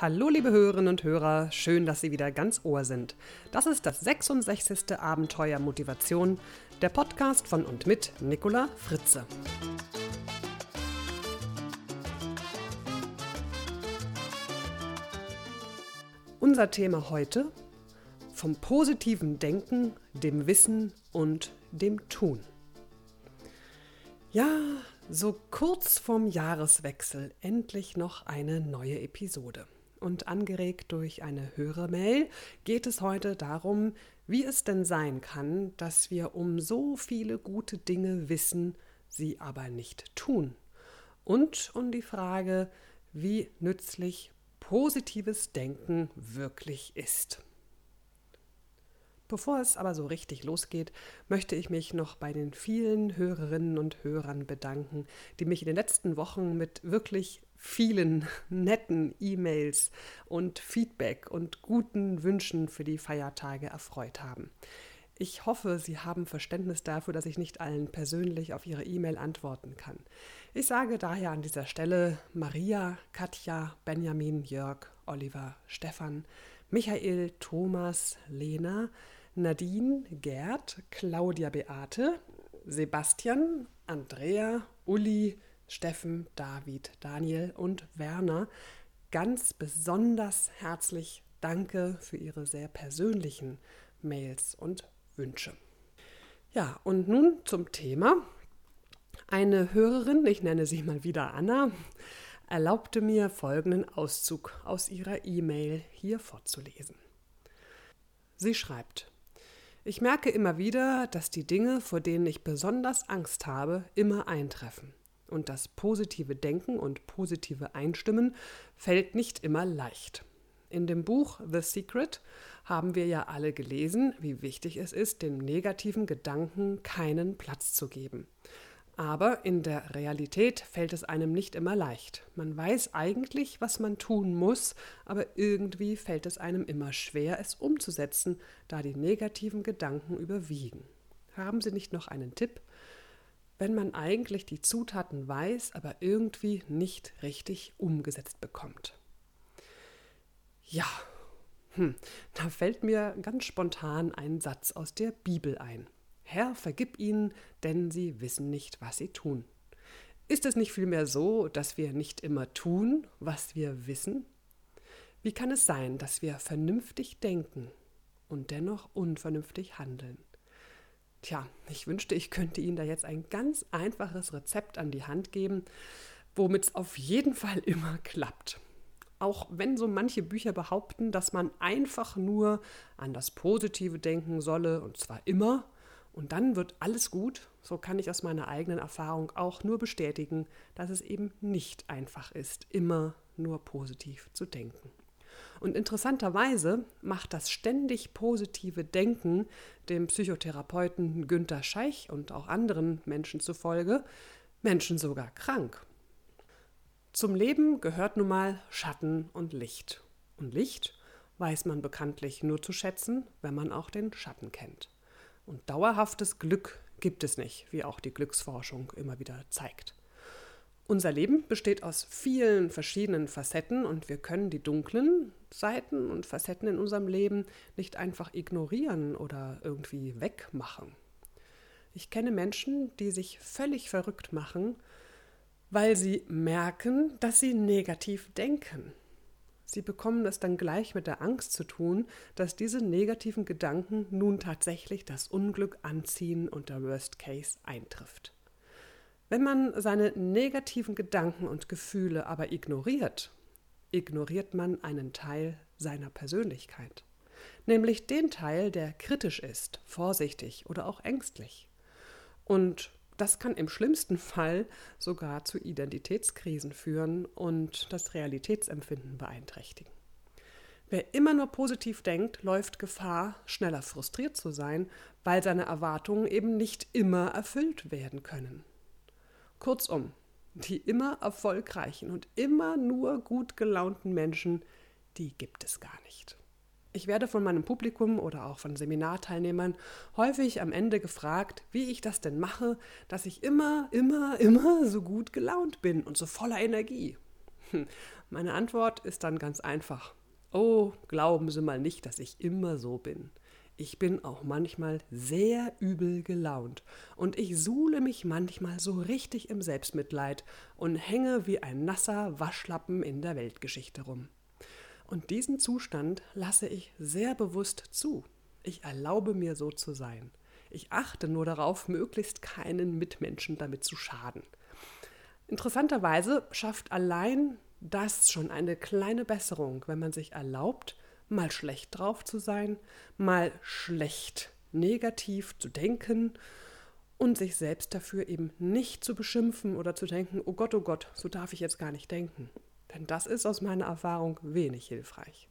Hallo liebe Hörerinnen und Hörer, schön, dass Sie wieder ganz Ohr sind. Das ist das 66. Abenteuer Motivation, der Podcast von und mit Nicola Fritze. Unser Thema heute vom positiven Denken, dem Wissen und dem Tun. Ja, so kurz vorm Jahreswechsel endlich noch eine neue Episode. Und angeregt durch eine Hörermail geht es heute darum, wie es denn sein kann, dass wir um so viele gute Dinge wissen, sie aber nicht tun. Und um die Frage, wie nützlich positives Denken wirklich ist. Bevor es aber so richtig losgeht, möchte ich mich noch bei den vielen Hörerinnen und Hörern bedanken, die mich in den letzten Wochen mit wirklich vielen netten E-Mails und Feedback und guten Wünschen für die Feiertage erfreut haben. Ich hoffe, Sie haben Verständnis dafür, dass ich nicht allen persönlich auf Ihre E-Mail antworten kann. Ich sage daher an dieser Stelle Maria, Katja, Benjamin, Jörg, Oliver, Stefan, Michael, Thomas, Lena, Nadine, Gerd, Claudia Beate, Sebastian, Andrea, Uli, Steffen, David, Daniel und Werner ganz besonders herzlich danke für Ihre sehr persönlichen Mails und Wünsche. Ja, und nun zum Thema. Eine Hörerin, ich nenne sie mal wieder Anna, erlaubte mir folgenden Auszug aus ihrer E-Mail hier vorzulesen. Sie schreibt, ich merke immer wieder, dass die Dinge, vor denen ich besonders Angst habe, immer eintreffen. Und das positive Denken und positive Einstimmen fällt nicht immer leicht. In dem Buch The Secret haben wir ja alle gelesen, wie wichtig es ist, den negativen Gedanken keinen Platz zu geben. Aber in der Realität fällt es einem nicht immer leicht. Man weiß eigentlich, was man tun muss, aber irgendwie fällt es einem immer schwer, es umzusetzen, da die negativen Gedanken überwiegen. Haben Sie nicht noch einen Tipp? Wenn man eigentlich die Zutaten weiß, aber irgendwie nicht richtig umgesetzt bekommt. Ja, hm, da fällt mir ganz spontan ein Satz aus der Bibel ein. Herr, vergib ihnen, denn sie wissen nicht, was sie tun. Ist es nicht vielmehr so, dass wir nicht immer tun, was wir wissen? Wie kann es sein, dass wir vernünftig denken und dennoch unvernünftig handeln? Tja, ich wünschte, ich könnte Ihnen da jetzt ein ganz einfaches Rezept an die Hand geben, womit es auf jeden Fall immer klappt. Auch wenn so manche Bücher behaupten, dass man einfach nur an das Positive denken solle, und zwar immer, und dann wird alles gut. So kann ich aus meiner eigenen Erfahrung auch nur bestätigen, dass es eben nicht einfach ist, immer nur positiv zu denken. Und interessanterweise macht das ständig positive Denken dem Psychotherapeuten Günter Scheich und auch anderen Menschen zufolge Menschen sogar krank. Zum Leben gehört nun mal Schatten und Licht. Und Licht weiß man bekanntlich nur zu schätzen, wenn man auch den Schatten kennt. Und dauerhaftes Glück gibt es nicht, wie auch die Glücksforschung immer wieder zeigt. Unser Leben besteht aus vielen verschiedenen Facetten und wir können die dunklen Seiten und Facetten in unserem Leben nicht einfach ignorieren oder irgendwie wegmachen. Ich kenne Menschen, die sich völlig verrückt machen, weil sie merken, dass sie negativ denken. Sie bekommen es dann gleich mit der Angst zu tun, dass diese negativen Gedanken nun tatsächlich das Unglück anziehen und der Worst Case eintrifft. Wenn man seine negativen Gedanken und Gefühle aber ignoriert, ignoriert man einen Teil seiner Persönlichkeit, nämlich den Teil, der kritisch ist, vorsichtig oder auch ängstlich. Und das kann im schlimmsten Fall sogar zu Identitätskrisen führen und das Realitätsempfinden beeinträchtigen. Wer immer nur positiv denkt, läuft Gefahr, schneller frustriert zu sein, weil seine Erwartungen eben nicht immer erfüllt werden können. Kurzum, die immer erfolgreichen und immer nur gut gelaunten Menschen, die gibt es gar nicht. Ich werde von meinem Publikum oder auch von Seminarteilnehmern häufig am Ende gefragt, wie ich das denn mache, dass ich immer, immer, immer so gut gelaunt bin und so voller Energie. Hm, meine Antwort ist dann ganz einfach. Oh, glauben Sie mal nicht, dass ich immer so bin. Ich bin auch manchmal sehr übel gelaunt und ich suhle mich manchmal so richtig im Selbstmitleid und hänge wie ein nasser Waschlappen in der Weltgeschichte rum. Und diesen Zustand lasse ich sehr bewusst zu. Ich erlaube mir so zu sein. Ich achte nur darauf, möglichst keinen Mitmenschen damit zu schaden. Interessanterweise schafft allein das schon eine kleine Besserung, wenn man sich erlaubt, mal schlecht drauf zu sein, mal schlecht negativ zu denken und sich selbst dafür eben nicht zu beschimpfen oder zu denken, oh Gott, oh Gott, so darf ich jetzt gar nicht denken. Denn das ist aus meiner Erfahrung wenig hilfreich.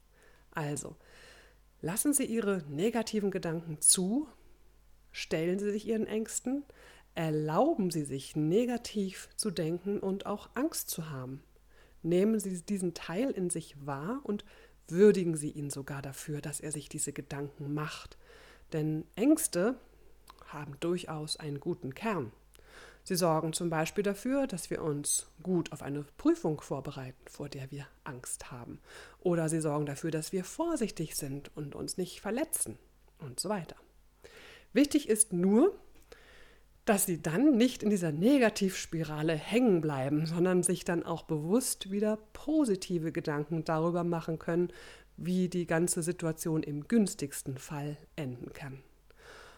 Also, lassen Sie Ihre negativen Gedanken zu, stellen Sie sich Ihren Ängsten, erlauben Sie sich negativ zu denken und auch Angst zu haben. Nehmen Sie diesen Teil in sich wahr und würdigen Sie ihn sogar dafür, dass er sich diese Gedanken macht. Denn Ängste haben durchaus einen guten Kern. Sie sorgen zum Beispiel dafür, dass wir uns gut auf eine Prüfung vorbereiten, vor der wir Angst haben. Oder sie sorgen dafür, dass wir vorsichtig sind und uns nicht verletzen und so weiter. Wichtig ist nur, dass sie dann nicht in dieser Negativspirale hängen bleiben, sondern sich dann auch bewusst wieder positive Gedanken darüber machen können, wie die ganze Situation im günstigsten Fall enden kann.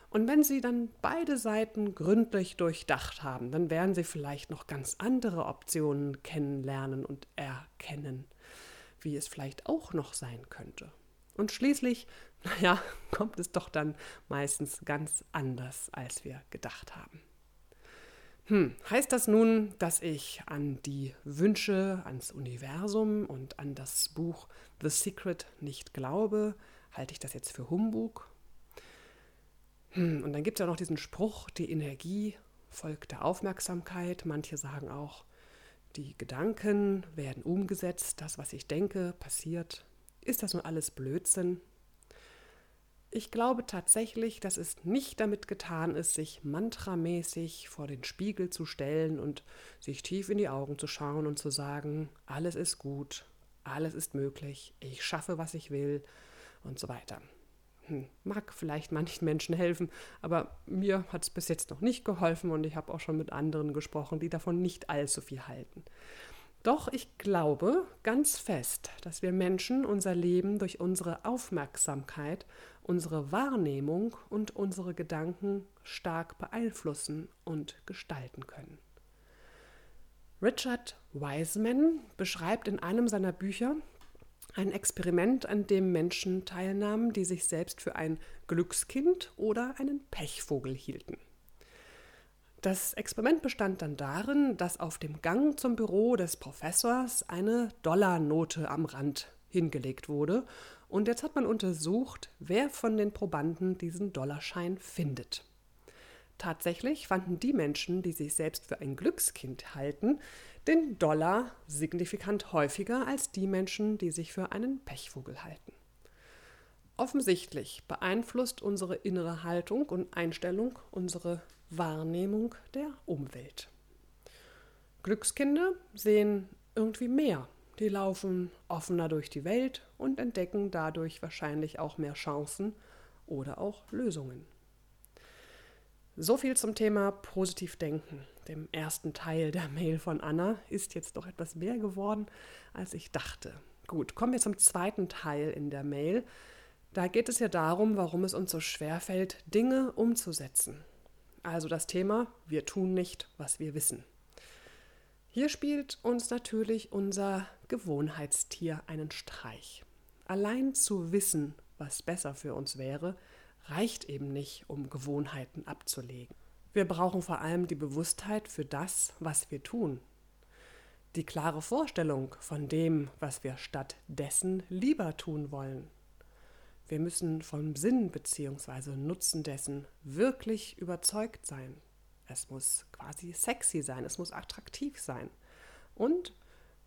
Und wenn Sie dann beide Seiten gründlich durchdacht haben, dann werden Sie vielleicht noch ganz andere Optionen kennenlernen und erkennen, wie es vielleicht auch noch sein könnte. Und schließlich, naja, kommt es doch dann meistens ganz anders, als wir gedacht haben. Hm, heißt das nun, dass ich an die Wünsche ans Universum und an das Buch The Secret nicht glaube? Halte ich das jetzt für Humbug? Hm, und dann gibt es ja noch diesen Spruch, die Energie folgt der Aufmerksamkeit. Manche sagen auch, die Gedanken werden umgesetzt, das, was ich denke, passiert. Ist das nun alles Blödsinn? Ich glaube tatsächlich, dass es nicht damit getan ist, sich mantramäßig vor den Spiegel zu stellen und sich tief in die Augen zu schauen und zu sagen, alles ist gut, alles ist möglich, ich schaffe, was ich will und so weiter. Hm, mag vielleicht manchen Menschen helfen, aber mir hat es bis jetzt noch nicht geholfen und ich habe auch schon mit anderen gesprochen, die davon nicht allzu viel halten. Doch ich glaube ganz fest, dass wir Menschen unser Leben durch unsere Aufmerksamkeit, unsere Wahrnehmung und unsere Gedanken stark beeinflussen und gestalten können. Richard Wiseman beschreibt in einem seiner Bücher ein Experiment, an dem Menschen teilnahmen, die sich selbst für ein Glückskind oder einen Pechvogel hielten. Das Experiment bestand dann darin, dass auf dem Gang zum Büro des Professors eine Dollarnote am Rand hingelegt wurde. Und jetzt hat man untersucht, wer von den Probanden diesen Dollarschein findet. Tatsächlich fanden die Menschen, die sich selbst für ein Glückskind halten, den Dollar signifikant häufiger als die Menschen, die sich für einen Pechvogel halten. Offensichtlich beeinflusst unsere innere Haltung und Einstellung unsere Wahrnehmung der Umwelt. Glückskinder sehen irgendwie mehr. Die laufen offener durch die Welt und entdecken dadurch wahrscheinlich auch mehr Chancen oder auch Lösungen. So viel zum Thema positiv denken. Dem ersten Teil der Mail von Anna ist jetzt doch etwas mehr geworden, als ich dachte. Gut, kommen wir zum zweiten Teil in der Mail. Da geht es ja darum, warum es uns so schwer fällt, Dinge umzusetzen. Also das Thema, wir tun nicht, was wir wissen. Hier spielt uns natürlich unser Gewohnheitstier einen Streich. Allein zu wissen, was besser für uns wäre, reicht eben nicht, um Gewohnheiten abzulegen. Wir brauchen vor allem die Bewusstheit für das, was wir tun. Die klare Vorstellung von dem, was wir stattdessen lieber tun wollen. Wir müssen vom Sinn bzw. Nutzen dessen wirklich überzeugt sein. Es muss quasi sexy sein, es muss attraktiv sein. Und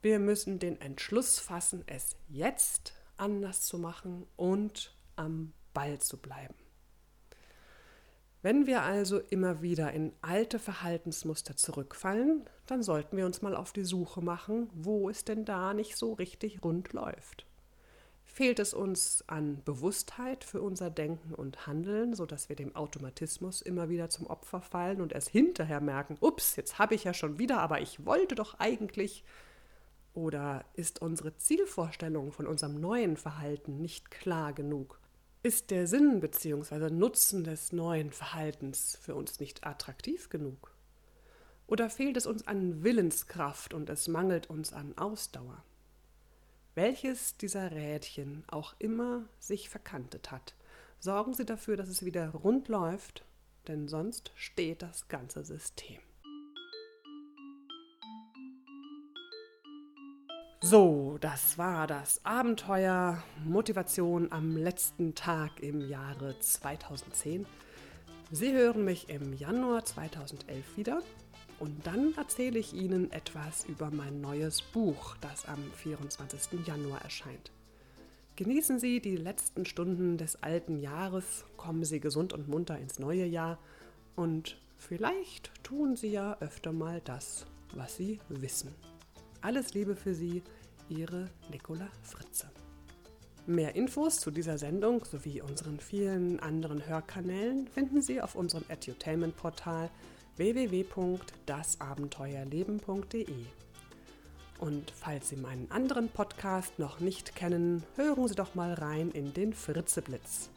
wir müssen den Entschluss fassen, es jetzt anders zu machen und am Ball zu bleiben. Wenn wir also immer wieder in alte Verhaltensmuster zurückfallen, dann sollten wir uns mal auf die Suche machen, wo es denn da nicht so richtig rund läuft. Fehlt es uns an Bewusstheit für unser Denken und Handeln, sodass wir dem Automatismus immer wieder zum Opfer fallen und erst hinterher merken, ups, jetzt habe ich ja schon wieder, aber ich wollte doch eigentlich. Oder ist unsere Zielvorstellung von unserem neuen Verhalten nicht klar genug? Ist der Sinn bzw. Nutzen des neuen Verhaltens für uns nicht attraktiv genug? Oder fehlt es uns an Willenskraft und es mangelt uns an Ausdauer? Welches dieser Rädchen auch immer sich verkantet hat, sorgen Sie dafür, dass es wieder rund läuft, denn sonst steht das ganze System. So, das war das Abenteuer Motivation am letzten Tag im Jahre 2010. Sie hören mich im Januar 2011 wieder und dann erzähle ich Ihnen etwas über mein neues Buch, das am 24. Januar erscheint. Genießen Sie die letzten Stunden des alten Jahres, kommen Sie gesund und munter ins neue Jahr und vielleicht tun Sie ja öfter mal das, was Sie wissen. Alles Liebe für Sie, Ihre Nicola Fritze. Mehr Infos zu dieser Sendung sowie unseren vielen anderen Hörkanälen finden Sie auf unserem Edutainment-Portal www.dasabenteuerleben.de. Und falls Sie meinen anderen Podcast noch nicht kennen, hören Sie doch mal rein in den Fritzeblitz.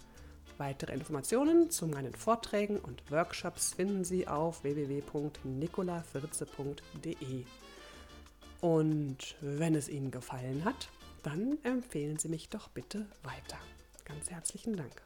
Weitere Informationen zu meinen Vorträgen und Workshops finden Sie auf www.nicolafritze.de. Und wenn es Ihnen gefallen hat, dann empfehlen Sie mich doch bitte weiter. Ganz herzlichen Dank.